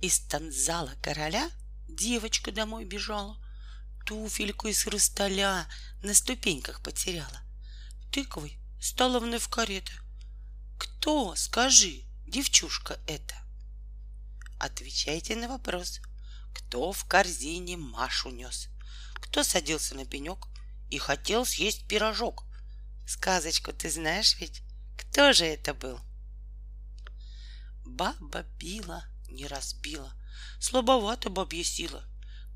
Из танзала короля девочка домой бежала, туфельку из хрусталя на ступеньках потеряла. Тыквой стала вновь карета. Кто, скажи, девчушка это? Отвечайте на вопрос. Кто в корзине Машу нес? Кто садился на пенек и хотел съесть пирожок? Сказочку ты знаешь ведь? Кто же это был? Баба била, не разбила, слабовато бабья сила.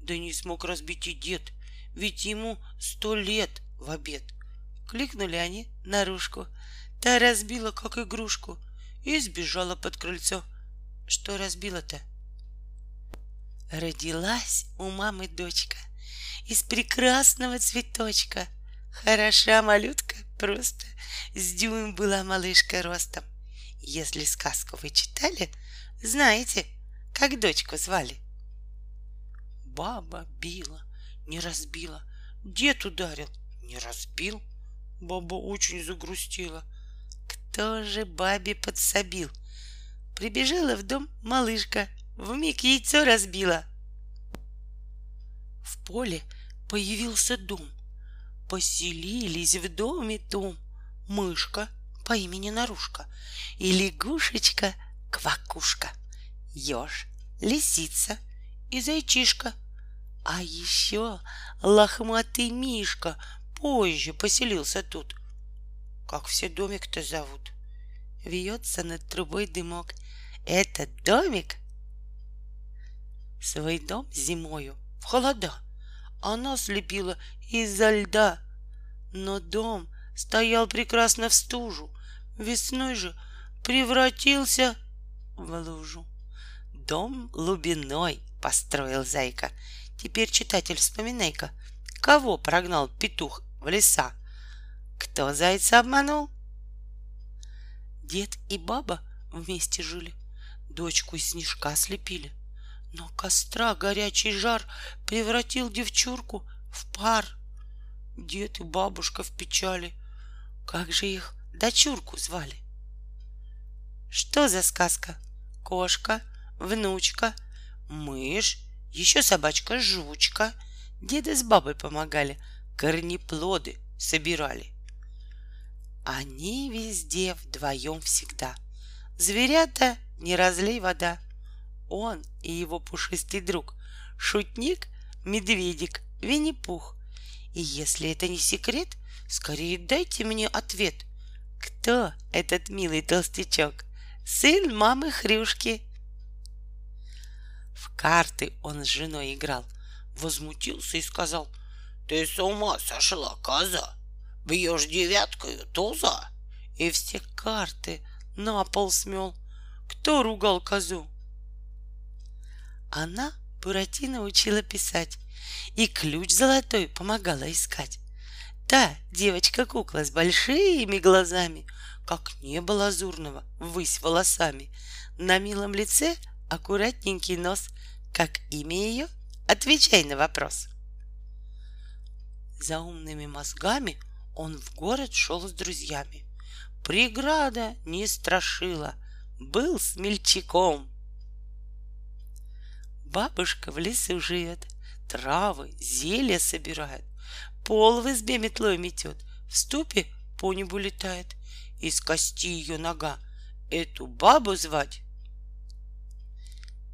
Да не смог разбить и дед, ведь ему сто лет в обед. Кликнули они наружку, та разбила, как игрушку, и сбежала под крыльцо. Что разбила-то? Родилась у мамы дочка из прекрасного цветочка. Хороша малютка просто, с дюйм была малышка ростом. Если сказку вы читали, знаете, как дочку звали? Баба била, не разбила, дед ударил, не разбил. Баба очень загрустила. Кто же бабе подсобил? Прибежала в дом малышка, вмиг яйцо разбила. В поле появился дом. Поселились в доме том мышка по имени Нарушка и лягушечка Квакушка, еж, лисица и зайчишка. А еще лохматый Мишка позже поселился тут. Как все домик-то зовут? Вьется над трубой дымок. Этот домик свой дом зимою в холода она слепила из-за льда. Но дом стоял прекрасно в стужу, весной же превратился в лужу. Дом глубиной построил зайка. Теперь, читатель, вспоминай-ка, кого прогнал петух в леса? Кто зайца обманул? Дед и баба вместе жили, дочку из снежка слепили. Но костра горячий жар превратил девчурку в пар. Дед и бабушка в печали. Как же их дочурку звали? Что за сказка? Кошка, внучка, мышь, еще собачка жучка. Деда с бабой помогали, корнеплоды собирали. Они везде вдвоем всегда. Зверята не разлей вода. Он и его пушистый друг, шутник, медведик, Винни-Пух. И если это не секрет, скорее дайте мне ответ. Кто этот милый толстячок? Сын мамы Хрюшки. В карты он с женой играл, возмутился и сказал, «Ты с ума сошла, коза! Бьешь девяткою туза!» И все карты на пол смел. Кто ругал козу? Она Буратино учила писать и ключ золотой помогала искать. Та девочка-кукла с большими глазами, как небо лазурного, ввысь волосами. На милом лице аккуратненький нос. Как имя ее? Отвечай на вопрос. За умными мозгами он в город шел с друзьями. Преграда не страшила, был смельчаком. Бабушка в лесу живет, травы, зелья собирает, пол в избе метлой метет, в ступе по небу летает, из кости ее нога. Эту бабу звать?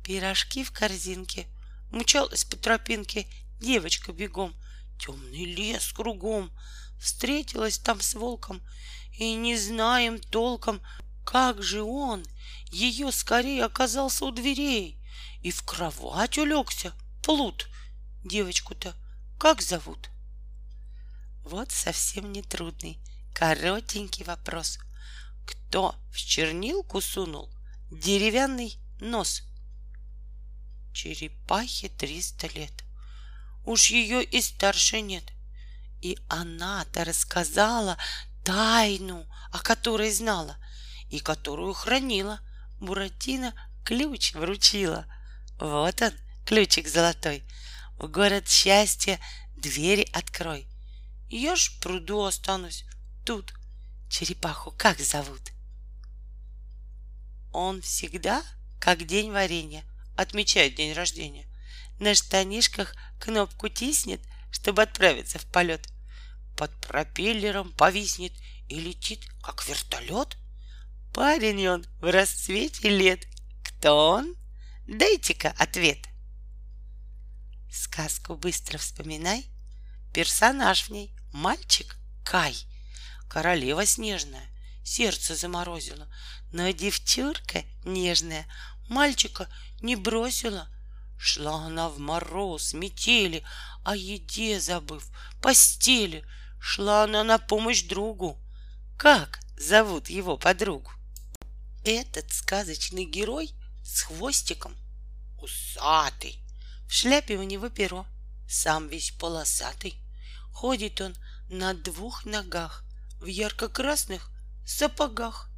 Пирожки в корзинке, мчалась по тропинке девочка бегом, темный лес кругом, встретилась там с волком, и не знаем толком, как же он ее скорее оказался у дверей и в кровать улегся. Плут. Девочку-то как зовут? Вот совсем не трудный, коротенький вопрос. Кто в чернилку сунул деревянный нос? Черепахе триста лет. Уж ее и старше нет. И она-то рассказала тайну, о которой знала и которую хранила. Буратино ключ вручила — вот он, ключик золотой. В город счастья двери открой. Я ж в пруду останусь. Тут черепаху как зовут? Он всегда, как день варенья, отмечают день рождения. На штанишках кнопку тиснет, чтобы отправиться в полет. Под пропеллером повиснет и летит, как вертолет. Парень он в расцвете лет. Кто он? Дайте-ка ответ. Сказку быстро вспоминай. Персонаж в ней — мальчик Кай. Королева снежная, сердце заморозила. Но девчурка нежная мальчика не бросила. Шла она в мороз, метели, о еде забыв, постели. Шла она на помощь другу. Как зовут его подругу? Этот сказочный герой с хвостиком усатый. В шляпе у него перо, сам весь полосатый. Ходит он на двух ногах, в ярко-красных сапогах.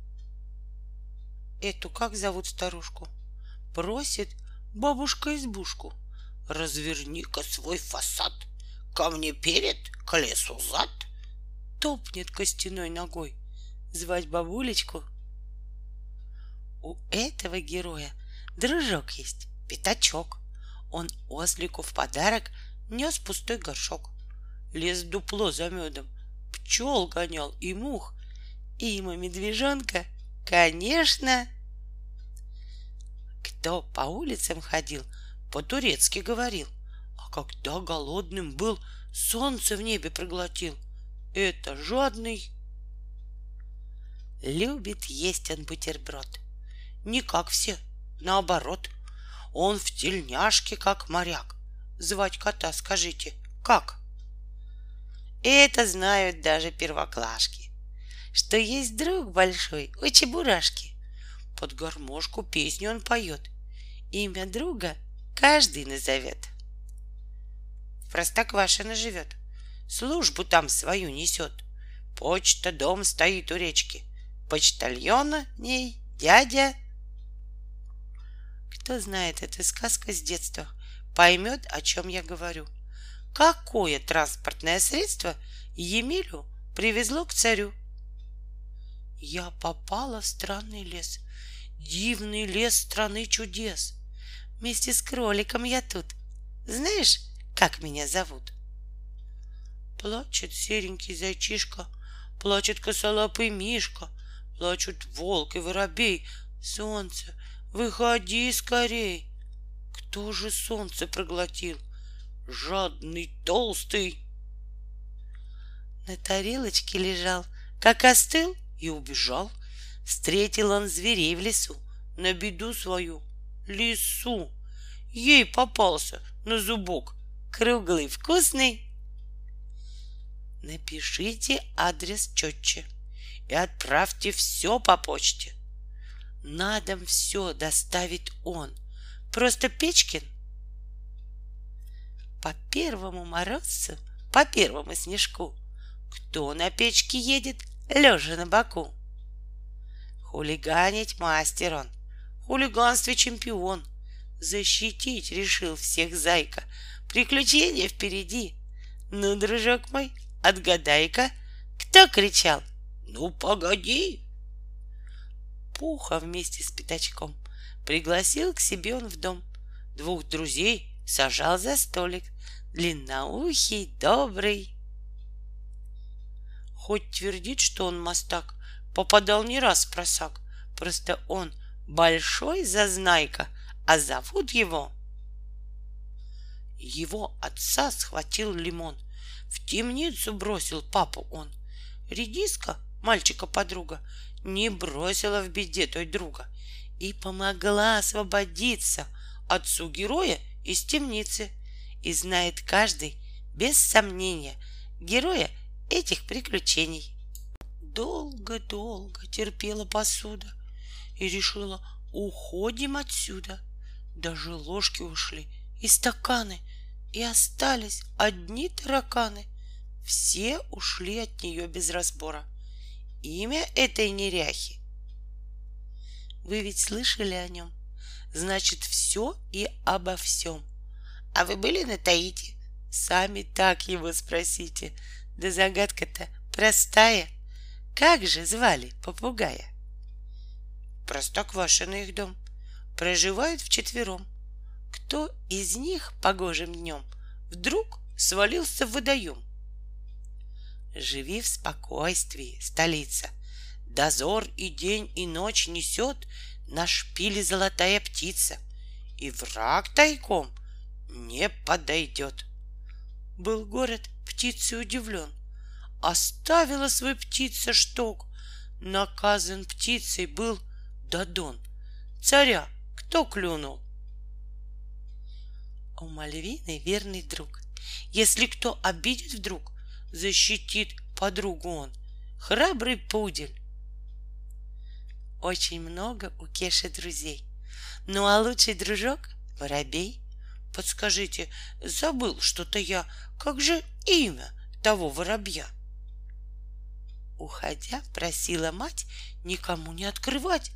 Эту как зовут старушку? Просит бабушка избушку. Разверни-ка свой фасад, ко мне перед, к лесу зад. Топнет костяной ногой, звать бабулечку. У этого героя дружок есть, пятачок. Он ослику в подарок нес пустой горшок. Лез дупло за медом, пчел гонял и мух. И ему медвежонка, конечно, кто по улицам ходил, по-турецки говорил, а когда голодным был, солнце в небе проглотил. Это жадный. Любит есть он бутерброд. Не как все, наоборот — он в тельняшке, как моряк. Звать кота, скажите, как? Это знают даже первоклашки, что есть друг большой у Чебурашки. Под гармошку песню он поет. Имя друга каждый назовет. В Простоквашино живет, службу там свою несет. Почта, дом стоит у речки. Почтальона ней дядя кто знает эту сказку с детства, поймет, о чем я говорю. Какое транспортное средство Емелю привезло к царю? Я попала в странный лес, дивный лес страны чудес. Вместе с кроликом я тут. Знаешь, как меня зовут? Плачет серенький зайчишка, плачет косолапый мишка, плачут волк и воробей. Солнце, Выходи скорей! Кто же солнце проглотил? Жадный, толстый. На тарелочке лежал, как остыл и убежал. Встретил он зверей в лесу, на беду свою, лису. Ей попался на зубок, круглый, вкусный. Напишите адрес четче и отправьте все по почте. На дом все доставит он. Просто Печкин. По первому морозцу, по первому снежку, Кто на печке едет, лежа на боку? Хулиганить мастер он, хулиганстве чемпион. Защитить решил всех зайка, приключения впереди. Ну, дружок мой, отгадай-ка, кто кричал? Ну, погоди, Пуха вместе с Пятачком. Пригласил к себе он в дом. Двух друзей сажал за столик. Длинноухий, добрый. Хоть твердит, что он мастак, попадал не раз в просак. Просто он большой зазнайка, а зовут его... Его отца схватил лимон. В темницу бросил папу он. Редиска, мальчика подруга, не бросила в беде той друга и помогла освободиться отцу героя из темницы. И знает каждый, без сомнения, героя этих приключений. Долго-долго терпела посуда и решила, уходим отсюда. Даже ложки ушли и стаканы, и остались одни тараканы. Все ушли от нее без разбора имя этой неряхи? Вы ведь слышали о нем. Значит, все и обо всем. А вы были на Таити? Сами так его спросите. Да загадка-то простая. Как же звали попугая? Простоквашино их дом. Проживают вчетвером. кто из них погожим днем вдруг свалился в водоем. Живи в спокойствии, столица. Дозор и день, и ночь несет на шпиле золотая птица, и враг тайком не подойдет. Был город птицей удивлен. Оставила свой птица шток. Наказан птицей был Дадон. Царя кто клюнул? У Мальвины верный друг. Если кто обидит вдруг, защитит подругу он. Храбрый пудель. Очень много у Кеши друзей. Ну а лучший дружок — воробей. Подскажите, забыл что-то я. Как же имя того воробья? Уходя, просила мать никому не открывать.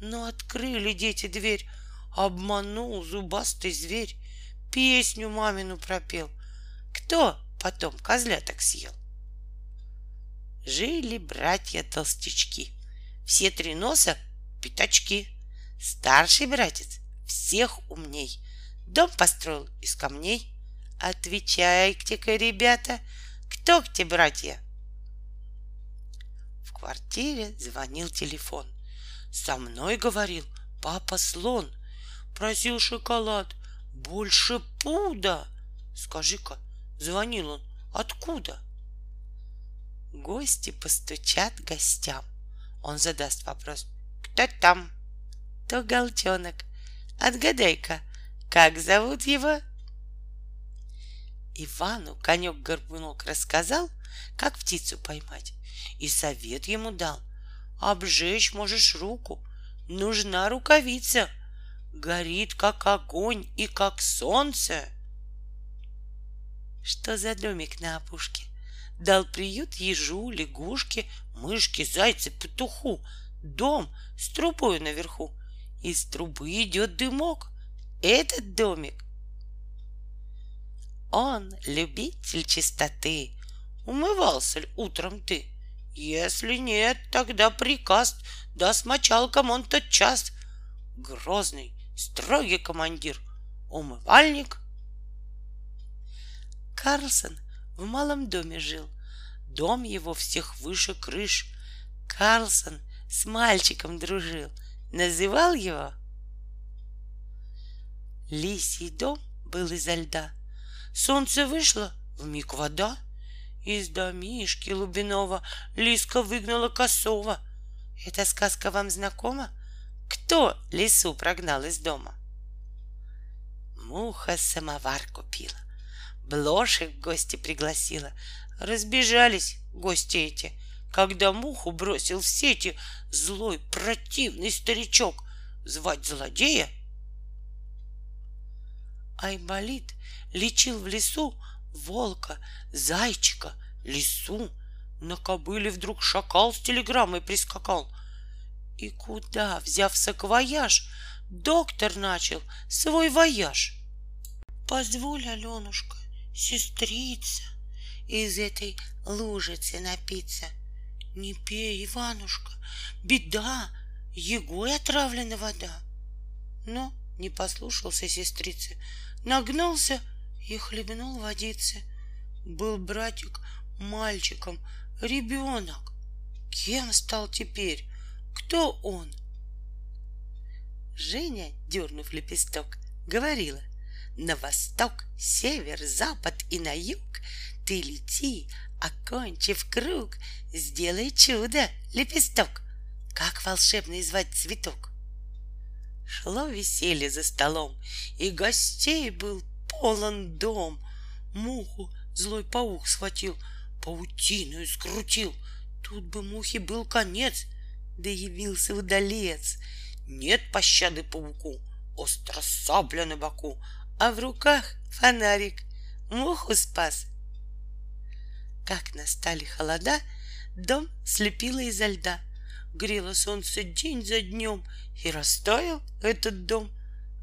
Но открыли дети дверь. Обманул зубастый зверь. Песню мамину пропел. Кто потом козляток съел? Жили братья-толстячки. Все три носа — пятачки. Старший братец всех умней. Дом построил из камней. Отвечайте-ка, ребята, кто где братья? В квартире звонил телефон. Со мной говорил папа слон. Просил шоколад, больше пуда. Скажи-ка, звонил он откуда? Гости постучат гостям. Он задаст вопрос. Кто там? То голчонок. Отгадай-ка, как зовут его? Ивану конек-горбунок рассказал, как птицу поймать, и совет ему дал. Обжечь можешь руку, нужна рукавица, горит, как огонь и как солнце. Что за домик на опушке? Дал приют ежу, лягушке, мышке, зайце, петуху. Дом с трубой наверху. Из трубы идет дымок. Этот домик. Он любитель чистоты. Умывался ли утром ты? Если нет, тогда приказ даст мочалкам он тот час. Грозный, строгий командир, умывальник. Карлсон в малом доме жил. Дом его всех выше крыш. Карлсон с мальчиком дружил. Называл его Лисий дом был изо льда. Солнце вышло, в миг вода. Из домишки Лубинова Лиска выгнала косова. Эта сказка вам знакома? Кто лису прогнал из дома? Муха самовар купила, блошек в гости пригласила. Разбежались гости эти, когда муху бросил в сети злой противный старичок. Звать злодея Айболит лечил в лесу волка, зайчика, лису. На кобыле вдруг шакал с телеграммой прискакал. И куда, взяв саквояж, доктор начал свой вояж? Позволь, Аленушка, сестрица, из этой лужицы напиться. Не пей, Иванушка, беда, егой отравлена вода. Но не послушался сестрицы, нагнулся и хлебнул водицы. Был братик мальчиком, ребенок. Кем стал теперь? Кто он? Женя, дернув лепесток, говорила, на восток, север, запад и на юг ты лети, окончив круг, сделай чудо, лепесток. Как волшебный звать цветок? Шло веселье за столом, и гостей был полон дом. Муху злой паук схватил, паутину скрутил. Тут бы мухе был конец, да явился удалец. Нет пощады пауку, остро сабля на боку, а в руках фонарик муху спас. Как настали холода, дом слепило изо льда — Грело солнце день за днем, И растаял этот дом.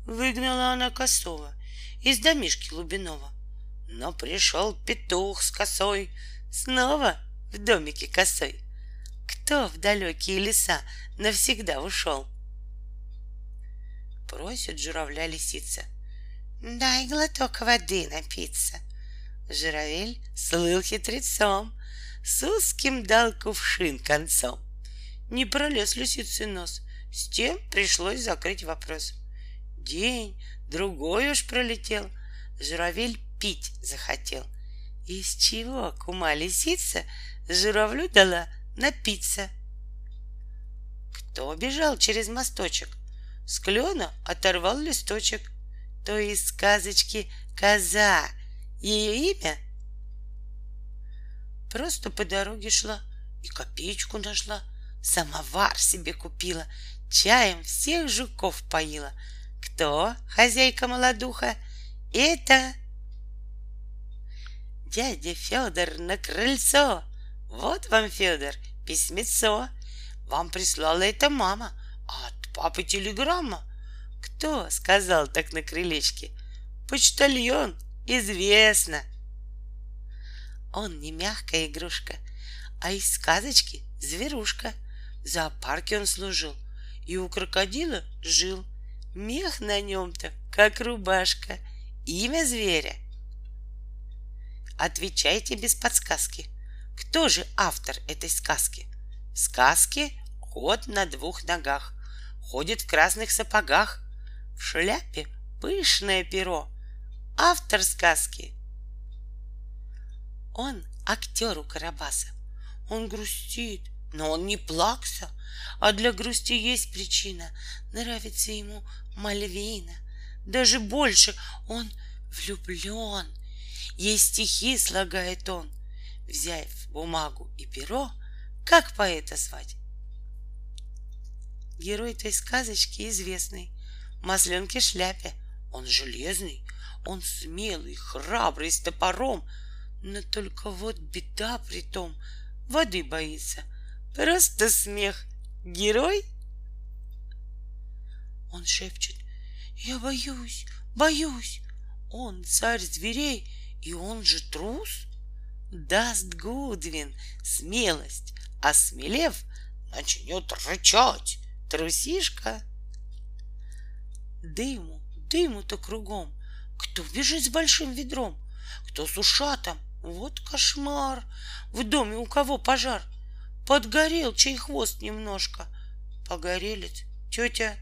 Выгнала она косого Из домишки Лубинова. Но пришел петух с косой Снова в домике косой. Кто в далекие леса навсегда ушел? Просит журавля лисица. Дай глоток воды напиться. Журавель слыл хитрецом, С узким дал кувшин концом. Не пролез лисицы нос, С тем пришлось закрыть вопрос. День, другой уж пролетел, Журавель пить захотел. Из чего кума лисица Журавлю дала напиться? Кто бежал через мосточек? С клена оторвал листочек. То из сказочки «Коза» ее имя? Просто по дороге шла и копеечку нашла. Самовар себе купила, чаем всех жуков поила. Кто хозяйка молодуха? Это дядя Федор на крыльцо. Вот вам, Федор, письмецо. Вам прислала это мама, а от папы телеграмма. Кто сказал так на крылечке? Почтальон, известно. Он не мягкая игрушка, а из сказочки зверушка. В зоопарке он служил и у крокодила жил. Мех на нем-то, как рубашка. Имя зверя. Отвечайте без подсказки. Кто же автор этой сказки? В сказке кот на двух ногах, ходит в красных сапогах, в шляпе пышное перо. Автор сказки. Он актер у Карабаса. Он грустит, но он не плакса, а для грусти есть причина. Нравится ему Мальвина. Даже больше он влюблен. Ей стихи слагает он. Взяв бумагу и перо, как поэта звать? Герой этой сказочки известный. Масленке шляпе. Он железный, он смелый, храбрый, с топором. Но только вот беда при том, воды боится. Просто смех. Герой? Он шепчет, я боюсь, боюсь. Он царь зверей, и он же трус. Даст Гудвин смелость, осмелев, начнет рычать. Трусишка. Дыму, дыму-то кругом. Кто бежит с большим ведром? Кто с ушатом? Вот кошмар. В доме у кого пожар? Подгорел чей хвост немножко. Погорелец, тетя.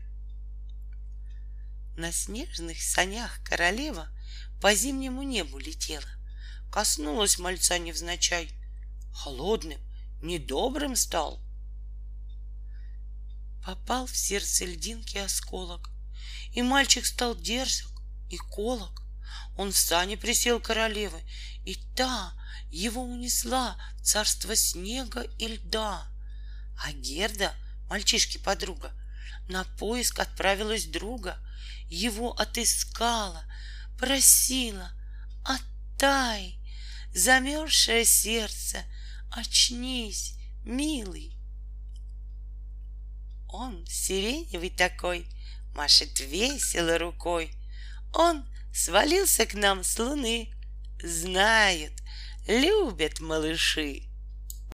На снежных санях королева По зимнему небу летела. Коснулась мальца невзначай. Холодным, недобрым стал. Попал в сердце льдинки осколок, И мальчик стал дерзок и колок. Он в сане присел королевы, И та его унесла в царство снега и льда. А Герда, мальчишки подруга, На поиск отправилась друга, Его отыскала, просила, Оттай, замерзшее сердце, Очнись, милый. Он сиреневый такой, Машет весело рукой. Он свалился к нам с луны. Знают, любят малыши.